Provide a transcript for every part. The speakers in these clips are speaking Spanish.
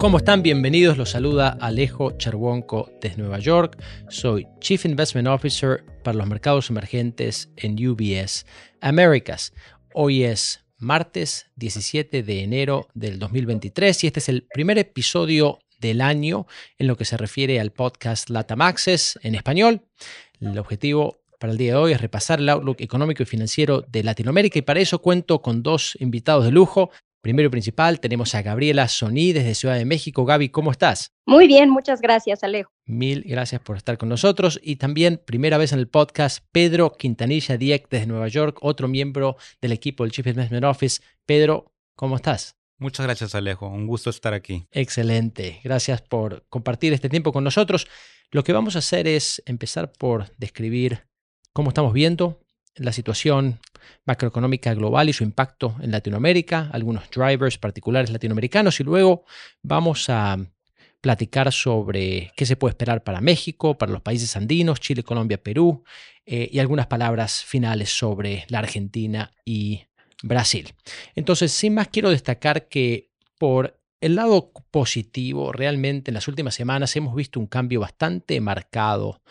¿Cómo están? Bienvenidos. Los saluda Alejo Cherwonko desde Nueva York. Soy Chief Investment Officer para los mercados emergentes en UBS Americas. Hoy es martes 17 de enero del 2023 y este es el primer episodio del año en lo que se refiere al podcast Latam Access en español. El objetivo para el día de hoy es repasar el outlook económico y financiero de Latinoamérica y para eso cuento con dos invitados de lujo. Primero y principal, tenemos a Gabriela Soní desde Ciudad de México. Gaby, ¿cómo estás? Muy bien, muchas gracias, Alejo. Mil gracias por estar con nosotros. Y también, primera vez en el podcast, Pedro Quintanilla Dieck desde Nueva York, otro miembro del equipo del Chief Investment Office. Pedro, ¿cómo estás? Muchas gracias, Alejo. Un gusto estar aquí. Excelente. Gracias por compartir este tiempo con nosotros. Lo que vamos a hacer es empezar por describir cómo estamos viendo la situación macroeconómica global y su impacto en Latinoamérica, algunos drivers particulares latinoamericanos y luego vamos a platicar sobre qué se puede esperar para México, para los países andinos, Chile, Colombia, Perú eh, y algunas palabras finales sobre la Argentina y Brasil. Entonces, sin más, quiero destacar que por el lado positivo, realmente en las últimas semanas hemos visto un cambio bastante marcado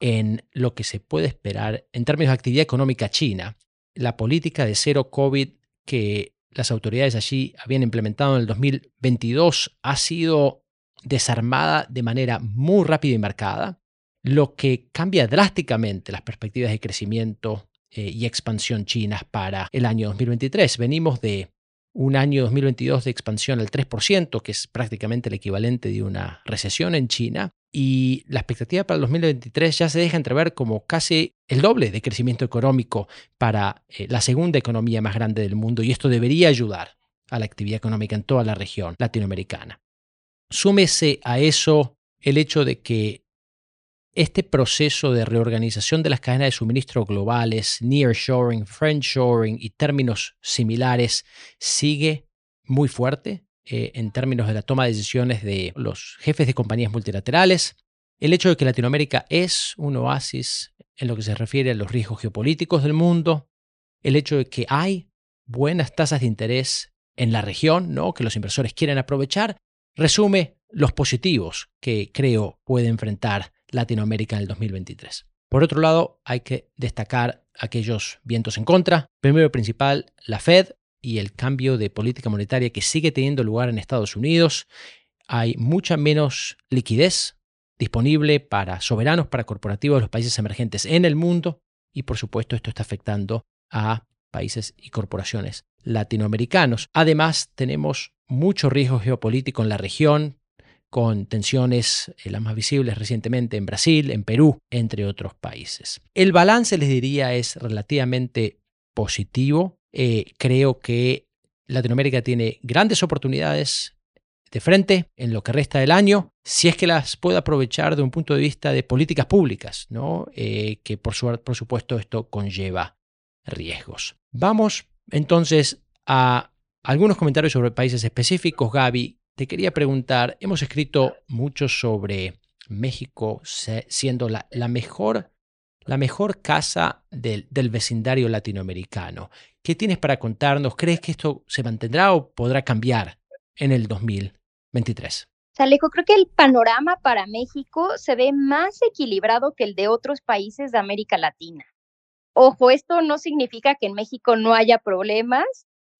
en lo que se puede esperar en términos de actividad económica china. La política de cero COVID que las autoridades allí habían implementado en el 2022 ha sido desarmada de manera muy rápida y marcada, lo que cambia drásticamente las perspectivas de crecimiento eh, y expansión chinas para el año 2023. Venimos de un año 2022 de expansión al 3%, que es prácticamente el equivalente de una recesión en China, y la expectativa para el 2023 ya se deja entrever como casi el doble de crecimiento económico para eh, la segunda economía más grande del mundo, y esto debería ayudar a la actividad económica en toda la región latinoamericana. Súmese a eso el hecho de que este proceso de reorganización de las cadenas de suministro globales, nearshoring, friendshoring y términos similares sigue muy fuerte eh, en términos de la toma de decisiones de los jefes de compañías multilaterales. El hecho de que Latinoamérica es un oasis en lo que se refiere a los riesgos geopolíticos del mundo. El hecho de que hay buenas tasas de interés en la región, ¿no? que los inversores quieren aprovechar, resume los positivos que creo puede enfrentar Latinoamérica en el 2023. Por otro lado, hay que destacar aquellos vientos en contra. Primero principal, la Fed y el cambio de política monetaria que sigue teniendo lugar en Estados Unidos. Hay mucha menos liquidez disponible para soberanos, para corporativos de los países emergentes en el mundo y por supuesto esto está afectando a países y corporaciones latinoamericanos. Además, tenemos mucho riesgo geopolítico en la región, con tensiones eh, las más visibles recientemente en Brasil, en Perú, entre otros países. El balance, les diría, es relativamente positivo. Eh, creo que Latinoamérica tiene grandes oportunidades de frente en lo que resta del año, si es que las puede aprovechar de un punto de vista de políticas públicas, ¿no? Eh, que por, por supuesto esto conlleva riesgos. Vamos entonces a algunos comentarios sobre países específicos. Gaby, te quería preguntar, hemos escrito mucho sobre México siendo la, mejor, casa del, vecindario latinoamericano. ¿Qué tienes para contarnos? ¿Crees que esto se mantendrá o podrá cambiar en el 2023? Alejo, creo que el panorama para México se ve más equilibrado que el de otros países de América Latina. Ojo, esto no significa que en México no haya problemas,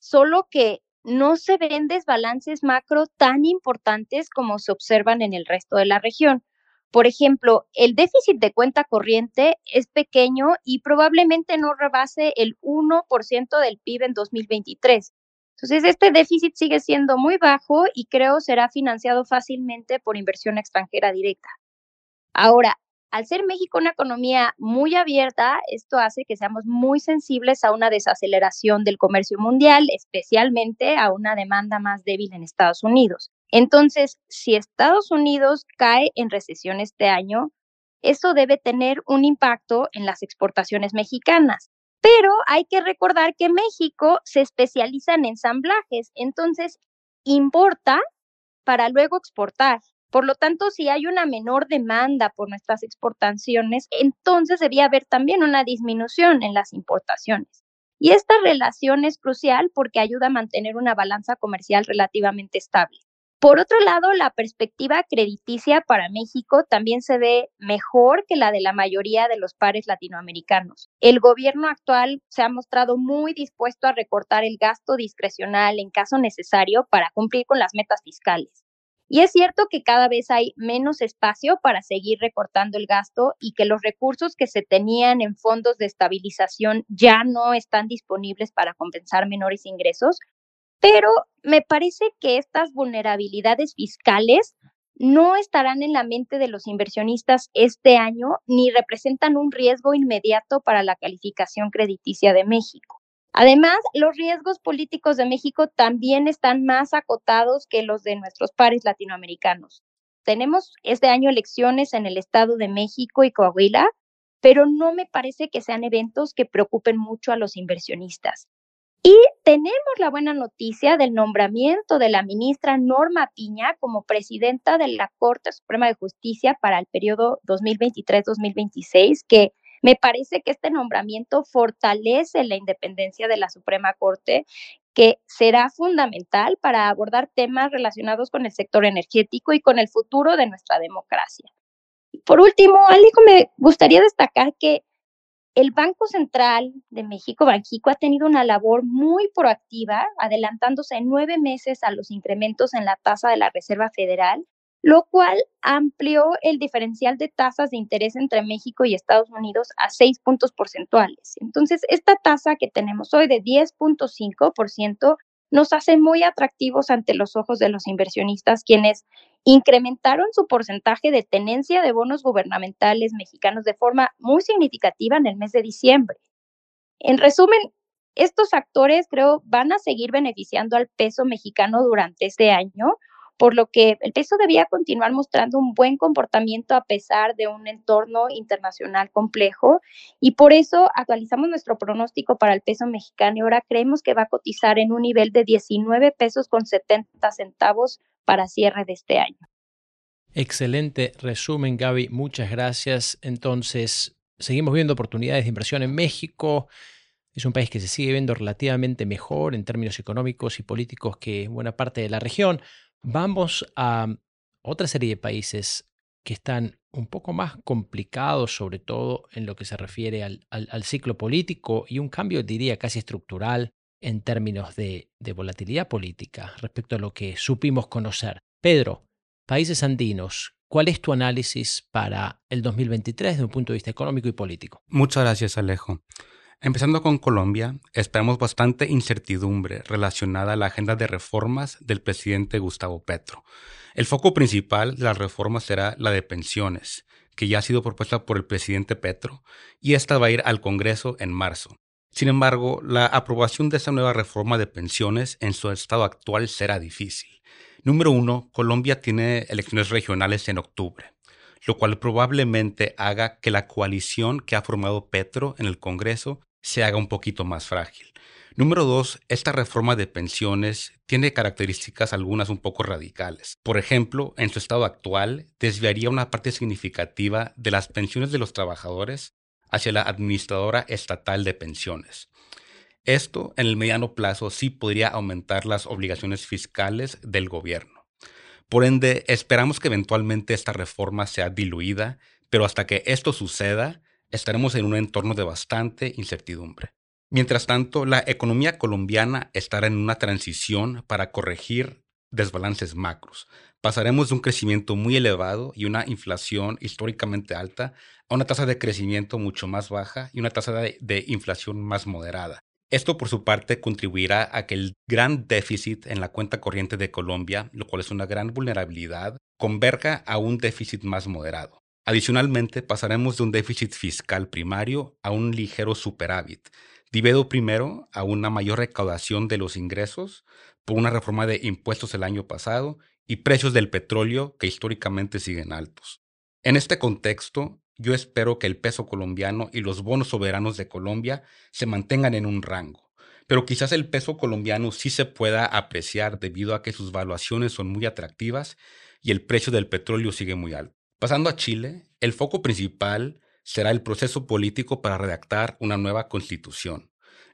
solo que no se ven desbalances macro tan importantes como se observan en el resto de la región. Por ejemplo, el déficit de cuenta corriente es pequeño y probablemente no rebase el 1% del PIB en 2023. Entonces, este déficit sigue siendo muy bajo y creo será financiado fácilmente por inversión extranjera directa. Ahora, al ser México una economía muy abierta, esto hace que seamos muy sensibles a una desaceleración del comercio mundial, especialmente a una demanda más débil en Estados Unidos. Entonces, si Estados Unidos cae en recesión este año, eso debe tener un impacto en las exportaciones mexicanas. Pero hay que recordar que México se especializa en ensamblajes, entonces importa para luego exportar. Por lo tanto, si hay una menor demanda por nuestras exportaciones, entonces debía haber también una disminución en las importaciones. Y esta relación es crucial porque ayuda a mantener una balanza comercial relativamente estable. Por otro lado, la perspectiva crediticia para México también se ve mejor que la de la mayoría de los pares latinoamericanos. El gobierno actual se ha mostrado muy dispuesto a recortar el gasto discrecional en caso necesario para cumplir con las metas fiscales. Y es cierto que cada vez hay menos espacio para seguir recortando el gasto y que los recursos que se tenían en fondos de estabilización ya no están disponibles para compensar menores ingresos, pero me parece que estas vulnerabilidades fiscales no estarán en la mente de los inversionistas este año ni representan un riesgo inmediato para la calificación crediticia de México. Además, los riesgos políticos de México también están más acotados que los de nuestros pares latinoamericanos. Tenemos este año elecciones en el Estado de México y Coahuila, pero no me parece que sean eventos que preocupen mucho a los inversionistas. Y tenemos la buena noticia del nombramiento de la ministra Norma Piña como presidenta de la Corte Suprema de Justicia para el periodo 2023-2026, que me parece que este nombramiento fortalece la independencia de la Suprema Corte, que será fundamental para abordar temas relacionados con el sector energético y con el futuro de nuestra democracia. Por último, Alejo, me gustaría destacar que el Banco Central de México, Banjico, ha tenido una labor muy proactiva, adelantándose nueve meses a los incrementos en la tasa de la Reserva Federal, lo cual amplió el diferencial de tasas de interés entre México y Estados Unidos a seis puntos porcentuales. Entonces, esta tasa que tenemos hoy de 10.5% nos hace muy atractivos ante los ojos de los inversionistas, quienes incrementaron su porcentaje de tenencia de bonos gubernamentales mexicanos de forma muy significativa en el mes de diciembre. En resumen, estos actores creo van a seguir beneficiando al peso mexicano durante este año, por lo que el peso debía continuar mostrando un buen comportamiento a pesar de un entorno internacional complejo y por eso actualizamos nuestro pronóstico para el peso mexicano y ahora creemos que va a cotizar en un nivel de 19 pesos con 70 centavos para cierre de este año. Excelente resumen, Gaby. Muchas gracias. Entonces, seguimos viendo oportunidades de inversión en México. Es un país que se sigue viendo relativamente mejor en términos económicos y políticos que buena parte de la región. Vamos a otra serie de países que están un poco más complicados, sobre todo en lo que se refiere al, ciclo político y un cambio, diría, casi estructural en términos de, de volatilidad política respecto a lo que supimos conocer. Pedro, países andinos, ¿cuál es tu análisis para el 2023 desde un punto de vista económico y político? Muchas gracias, Alejo. Empezando con Colombia, esperamos bastante incertidumbre relacionada a la agenda de reformas del presidente Gustavo Petro. El foco principal de las reformas será la de pensiones, que ya ha sido propuesta por el presidente Petro, y esta va a ir al Congreso en marzo. Sin embargo, la aprobación de esta nueva reforma de pensiones en su estado actual será difícil. Número uno, Colombia tiene elecciones regionales en octubre lo cual probablemente haga que la coalición que ha formado Petro en el Congreso se haga un poquito más frágil. Número dos, esta reforma de pensiones tiene características algunas un poco radicales. Por ejemplo, en su estado actual, desviaría una parte significativa de las pensiones de los trabajadores hacia la administradora estatal de pensiones. Esto, en el mediano plazo, sí podría aumentar las obligaciones fiscales del gobierno. Por ende, esperamos que eventualmente esta reforma sea diluida, pero hasta que esto suceda, estaremos en un entorno de bastante incertidumbre. Mientras tanto, la economía colombiana estará en una transición para corregir desbalances macros. Pasaremos de un crecimiento muy elevado y una inflación históricamente alta a una tasa de crecimiento mucho más baja y una tasa de, inflación más moderada. Esto por su parte contribuirá a que el gran déficit en la cuenta corriente de Colombia, lo cual es una gran vulnerabilidad, converja a un déficit más moderado. Adicionalmente, pasaremos de un déficit fiscal primario a un ligero superávit, debido primero a una mayor recaudación de los ingresos por una reforma de impuestos el año pasado y precios del petróleo que históricamente siguen altos. En este contexto, yo espero que el peso colombiano y los bonos soberanos de Colombia se mantengan en un rango, pero quizás el peso colombiano sí se pueda apreciar debido a que sus valuaciones son muy atractivas y el precio del petróleo sigue muy alto. Pasando a Chile, el foco principal será el proceso político para redactar una nueva constitución.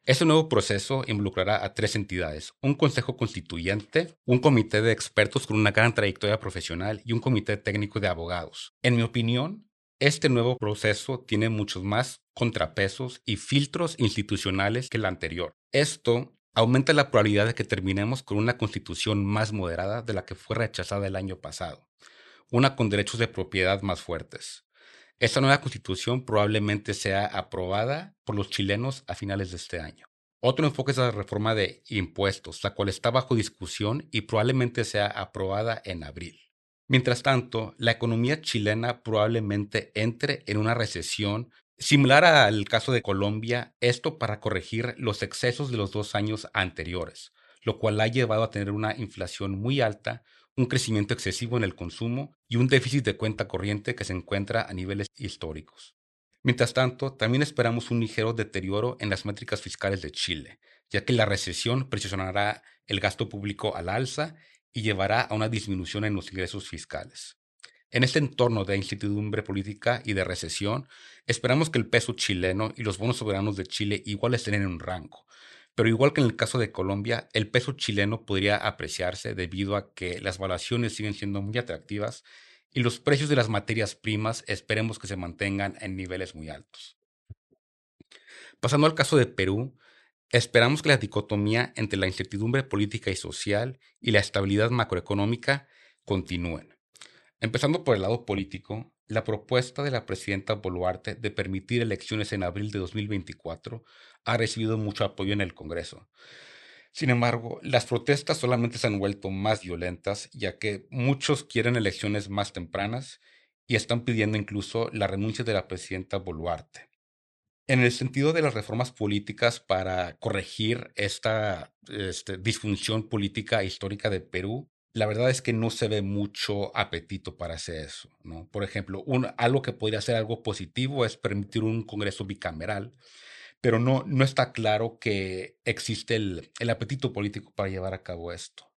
Este nuevo proceso involucrará a tres entidades, un Consejo Constituyente, un comité de expertos con una gran trayectoria profesional y un comité técnico de abogados. En mi opinión, este nuevo proceso tiene muchos más contrapesos y filtros institucionales que el anterior. Esto aumenta la probabilidad de que terminemos con una constitución más moderada de la que fue rechazada el año pasado, una con derechos de propiedad más fuertes. Esta nueva constitución probablemente sea aprobada por los chilenos a finales de este año. Otro enfoque es la reforma de impuestos, la cual está bajo discusión y probablemente sea aprobada en abril. Mientras tanto, la economía chilena probablemente entre en una recesión similar al caso de Colombia, esto para corregir los excesos de los dos años anteriores, lo cual ha llevado a tener una inflación muy alta, un crecimiento excesivo en el consumo y un déficit de cuenta corriente que se encuentra a niveles históricos. Mientras tanto, también esperamos un ligero deterioro en las métricas fiscales de Chile, ya que la recesión presionará el gasto público al alza y llevará a una disminución en los ingresos fiscales. En este entorno de incertidumbre política y de recesión, esperamos que el peso chileno y los bonos soberanos de Chile igual estén en un rango, pero igual que en el caso de Colombia, el peso chileno podría apreciarse debido a que las valuaciones siguen siendo muy atractivas y los precios de las materias primas esperemos que se mantengan en niveles muy altos. Pasando al caso de Perú, Esperamos que la dicotomía entre la incertidumbre política y social y la estabilidad macroeconómica continúen. Empezando por el lado político, la propuesta de la presidenta Boluarte de permitir elecciones en abril de 2024 ha recibido mucho apoyo en el Congreso. Sin embargo, las protestas solamente se han vuelto más violentas, ya que muchos quieren elecciones más tempranas y están pidiendo incluso la renuncia de la presidenta Boluarte. En el sentido de las reformas políticas para corregir esta este, disfunción política histórica de Perú, la verdad es que no se ve mucho apetito para hacer eso. Por ejemplo, algo que podría ser algo positivo es permitir un Congreso bicameral, pero no, no está claro que existe el, el apetito político para llevar a cabo esto.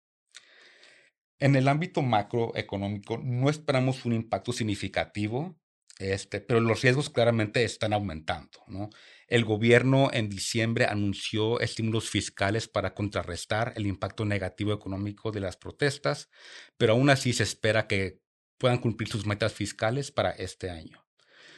En el ámbito macroeconómico, no esperamos un impacto significativo este, pero los riesgos claramente están aumentando. ¿no? El gobierno en diciembre anunció estímulos fiscales para contrarrestar el impacto negativo económico de las protestas, pero aún así se espera que puedan cumplir sus metas fiscales para este año.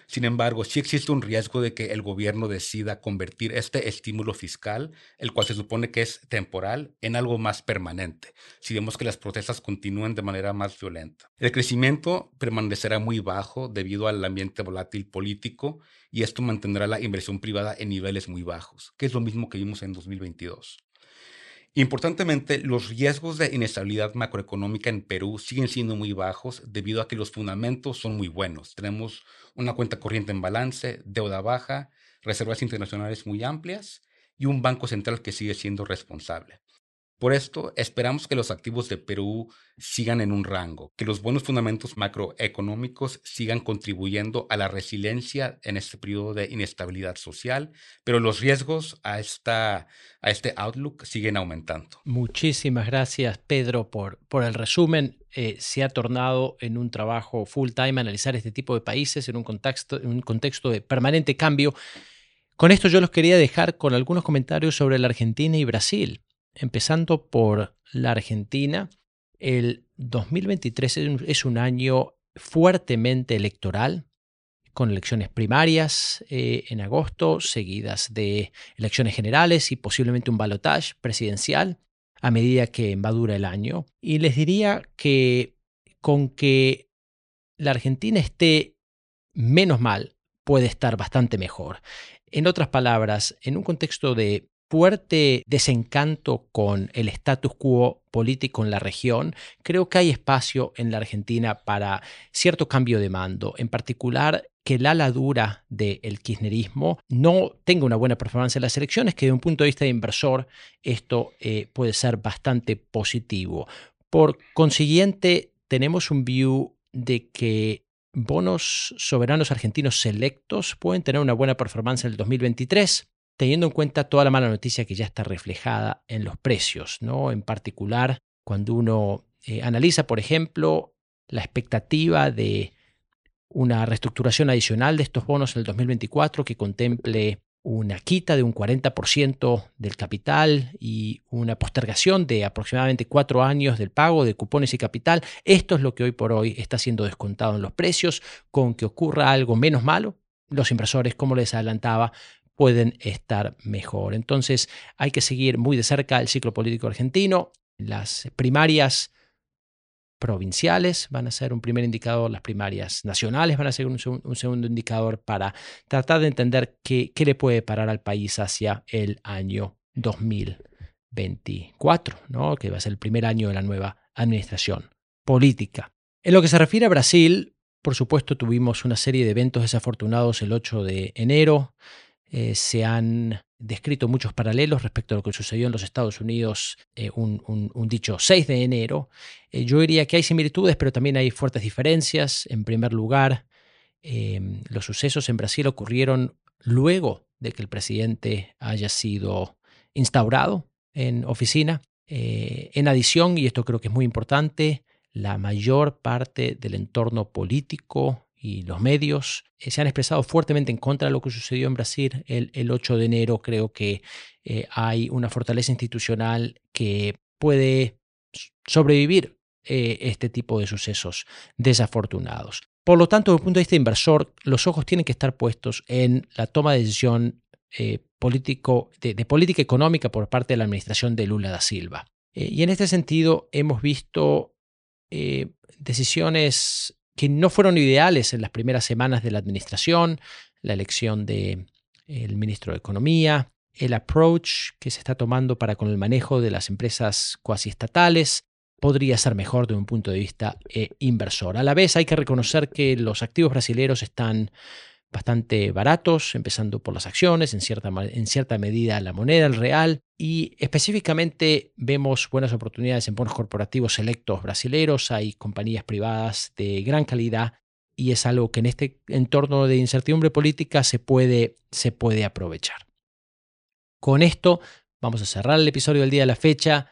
Sin embargo, sí existe un riesgo de que el gobierno decida convertir este estímulo fiscal, el cual se supone que es temporal, en algo más permanente, si vemos que las protestas continúen de manera más violenta. El crecimiento permanecerá muy bajo debido al ambiente volátil político y esto mantendrá la inversión privada en niveles muy bajos, que es lo mismo que vimos en 2022. Importantemente, los riesgos de inestabilidad macroeconómica en Perú siguen siendo muy bajos debido a que los fundamentos son muy buenos. Tenemos una cuenta corriente en balance, deuda baja, reservas internacionales muy amplias y un banco central que sigue siendo responsable. Por esto, esperamos que los activos de Perú sigan en un rango, que los buenos fundamentos macroeconómicos sigan contribuyendo a la resiliencia en este periodo de inestabilidad social, pero los riesgos a, esta, a este outlook siguen aumentando. Muchísimas gracias, Pedro, por, por el resumen. Eh, se ha tornado en un trabajo full time analizar este tipo de países en un contexto, en un contexto de permanente cambio. Con esto yo los quería dejar con algunos comentarios sobre la Argentina y Brasil empezando por la Argentina, el 2023 es un año fuertemente electoral, con elecciones primarias eh, en agosto, seguidas de elecciones generales y posiblemente un balotaje presidencial a medida que madura el año. Y les diría que con que la Argentina esté menos mal, puede estar bastante mejor. En otras palabras, en un contexto de fuerte desencanto con el status quo político en la región, creo que hay espacio en la Argentina para cierto cambio de mando, en particular que la ala dura del kirchnerismo no tenga una buena performance en las elecciones, que de un punto de vista de inversor esto eh, puede ser bastante positivo. Por consiguiente, tenemos un view de que bonos soberanos argentinos selectos pueden tener una buena performance en el 2023 teniendo en cuenta toda la mala noticia que ya está reflejada en los precios, ¿no? En particular, cuando uno eh, analiza, por ejemplo, la expectativa de una reestructuración adicional de estos bonos en el 2024 que contemple una quita de un 40% del capital y una postergación de aproximadamente cuatro años del pago de cupones y capital. Esto es lo que hoy por hoy está siendo descontado en los precios. Con que ocurra algo menos malo, los inversores, como les adelantaba, pueden estar mejor. Entonces hay que seguir muy de cerca el ciclo político argentino. Las primarias provinciales van a ser un primer indicador, las primarias nacionales van a ser un, segundo indicador para tratar de entender qué, qué, le puede parar al país hacia el año 2024, ¿no? que va a ser el primer año de la nueva administración política. En lo que se refiere a Brasil, por supuesto tuvimos una serie de eventos desafortunados el 8 de enero. Eh, se han descrito muchos paralelos respecto a lo que sucedió en los Estados Unidos eh, un, dicho 6 de enero. Eh, yo diría que hay similitudes, pero también hay fuertes diferencias. En primer lugar, em, los sucesos en Brasil ocurrieron luego de que el presidente haya sido instaurado en oficina. en adición, y esto creo que es muy importante, la mayor parte del entorno político y los medios eh, se han expresado fuertemente en contra de lo que sucedió en Brasil el, 8 de enero. Creo que eh, hay una fortaleza institucional que puede sobrevivir eh, este tipo de sucesos desafortunados. Por lo tanto, desde el punto de vista inversor, los ojos tienen que estar puestos en la toma de decisión político, de, política económica por parte de la administración de Lula da Silva. y en este sentido, hemos visto decisiones que no fueron ideales en las primeras semanas de la administración, la elección del ministro de Economía, el approach que se está tomando para con el manejo de las empresas cuasi estatales podría ser mejor de un punto de vista eh, inversor. A la vez hay que reconocer que los activos brasileños están bastante baratos, empezando por las acciones, en cierta, en cierta medida la moneda, el real, y específicamente vemos buenas oportunidades en bonos corporativos selectos brasileños, hay compañías privadas de gran calidad y es algo que en este entorno de incertidumbre política se puede, se puede aprovechar. Con esto vamos a cerrar el episodio del día de la fecha.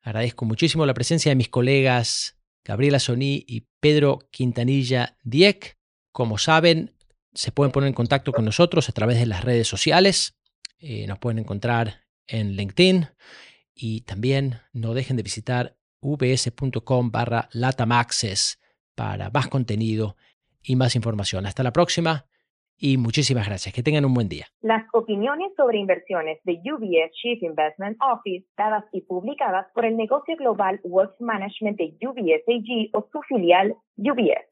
Agradezco muchísimo la presencia de mis colegas Gabriela Soní y Pedro Quintanilla Dieck. Como saben, se pueden poner en contacto con nosotros a través de las redes sociales. Eh, nos pueden encontrar en LinkedIn y también no dejen de visitar vs.com barra latamaxes para más contenido y más información. Hasta la próxima y muchísimas gracias. Que tengan un buen día. Las opiniones sobre inversiones de UBS Chief Investment Office, dadas y publicadas por el negocio global Wealth Management de UBS AG o su filial UBS.